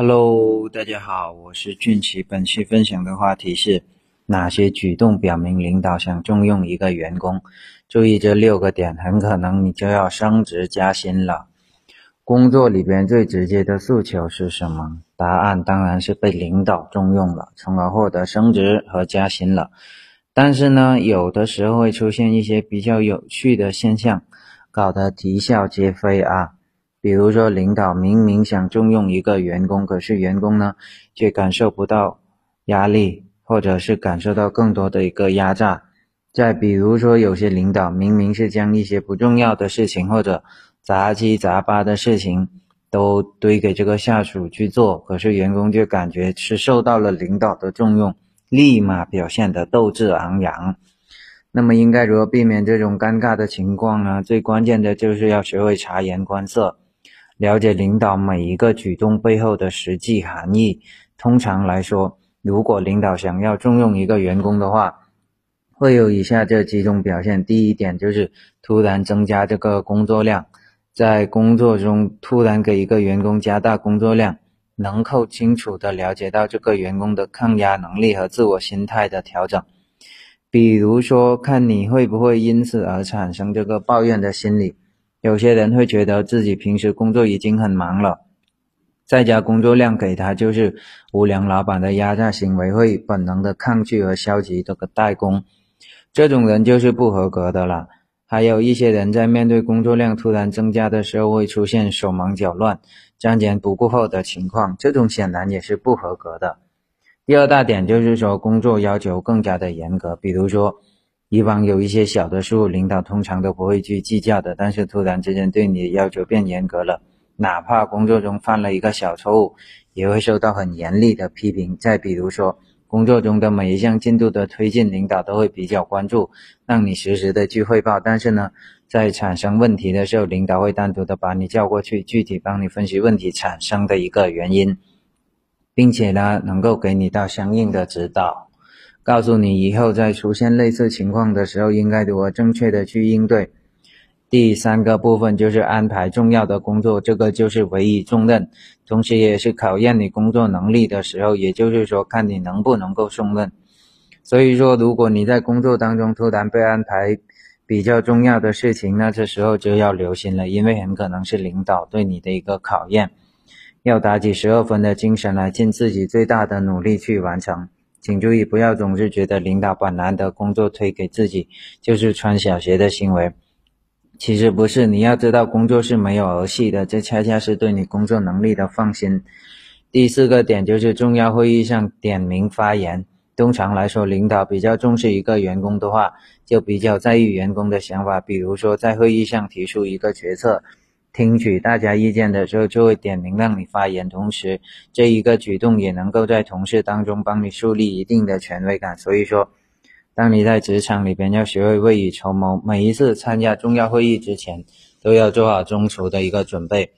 Hello，大家好，我是俊奇。本期分享的话题是哪些举动表明领导想重用一个员工？注意这六个点，很可能你就要升职加薪了。工作里边最直接的诉求是什么？答案当然是被领导重用了，从而获得升职和加薪了。但是呢，有的时候会出现一些比较有趣的现象，搞得啼笑皆非啊。比如说，领导明明想重用一个员工，可是员工呢却感受不到压力，或者是感受到更多的一个压榨。再比如说，有些领导明明是将一些不重要的事情或者杂七杂八的事情都堆给这个下属去做，可是员工就感觉是受到了领导的重用，立马表现的斗志昂扬。那么应该如何避免这种尴尬的情况呢？最关键的就是要学会察言观色。了解领导每一个举动背后的实际含义。通常来说，如果领导想要重用一个员工的话，会有以下这几种表现。第一点就是突然增加这个工作量，在工作中突然给一个员工加大工作量，能够清楚的了解到这个员工的抗压能力和自我心态的调整。比如说，看你会不会因此而产生这个抱怨的心理。有些人会觉得自己平时工作已经很忙了，再加工作量给他就是无良老板的压榨行为，会本能的抗拒和消极这个怠工，这种人就是不合格的了。还有一些人在面对工作量突然增加的时候，会出现手忙脚乱、瞻前不顾后的情况，这种显然也是不合格的。第二大点就是说，工作要求更加的严格，比如说。以往有一些小的失误，领导通常都不会去计较的。但是突然之间对你的要求变严格了，哪怕工作中犯了一个小错误，也会受到很严厉的批评。再比如说，工作中的每一项进度的推进，领导都会比较关注，让你实时的去汇报。但是呢，在产生问题的时候，领导会单独的把你叫过去，具体帮你分析问题产生的一个原因，并且呢，能够给你到相应的指导。告诉你以后在出现类似情况的时候，应该如何正确的去应对。第三个部分就是安排重要的工作，这个就是委以重任，同时也是考验你工作能力的时候，也就是说看你能不能够胜任。所以说，如果你在工作当中突然被安排比较重要的事情，那这时候就要留心了，因为很可能是领导对你的一个考验，要打起十二分的精神来，尽自己最大的努力去完成。请注意，不要总是觉得领导把难的工作推给自己就是穿小鞋的行为。其实不是，你要知道工作是没有儿戏的，这恰恰是对你工作能力的放心。第四个点就是重要会议上点名发言。通常来说，领导比较重视一个员工的话，就比较在意员工的想法。比如说，在会议上提出一个决策。听取大家意见的时候，就会点名让你发言，同时这一个举动也能够在同事当中帮你树立一定的权威感。所以说，当你在职场里边要学会未雨绸缪，每一次参加重要会议之前，都要做好中途的一个准备，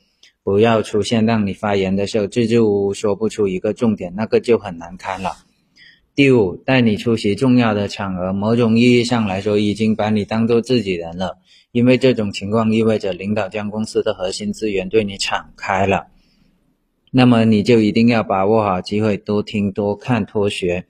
不要出现让你发言的时候支支吾吾说不出一个重点，那个就很难堪了。第五，带你出席重要的场合，某种意义上来说，已经把你当做自己人了。因为这种情况意味着领导将公司的核心资源对你敞开了，那么你就一定要把握好机会，多听、多看、多学，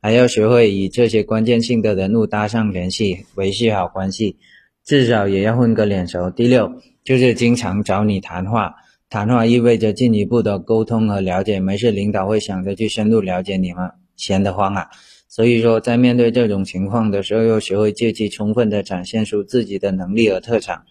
还要学会与这些关键性的人物搭上联系，维系好关系，至少也要混个脸熟。第六，就是经常找你谈话，谈话意味着进一步的沟通和了解，没事领导会想着去深入了解你们，闲得慌啊。所以说，在面对这种情况的时候，要学会借机充分的展现出自己的能力和特长，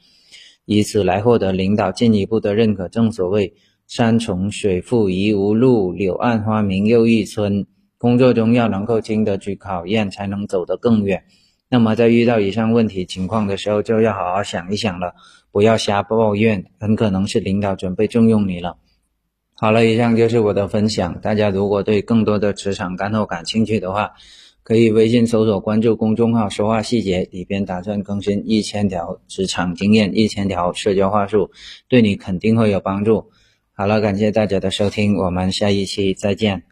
以此来获得领导进一步的认可。正所谓“山重水复疑无路，柳暗花明又一村”。工作中要能够经得起考验，才能走得更远。那么，在遇到以上问题情况的时候，就要好好想一想了，不要瞎抱怨，很可能是领导准备重用你了。好了，以上就是我的分享。大家如果对更多的职场干货感兴趣的话，可以微信搜索关注公众号“说话细节”，里边打算更新一千条职场经验、一千条社交话术，对你肯定会有帮助。好了，感谢大家的收听，我们下一期再见。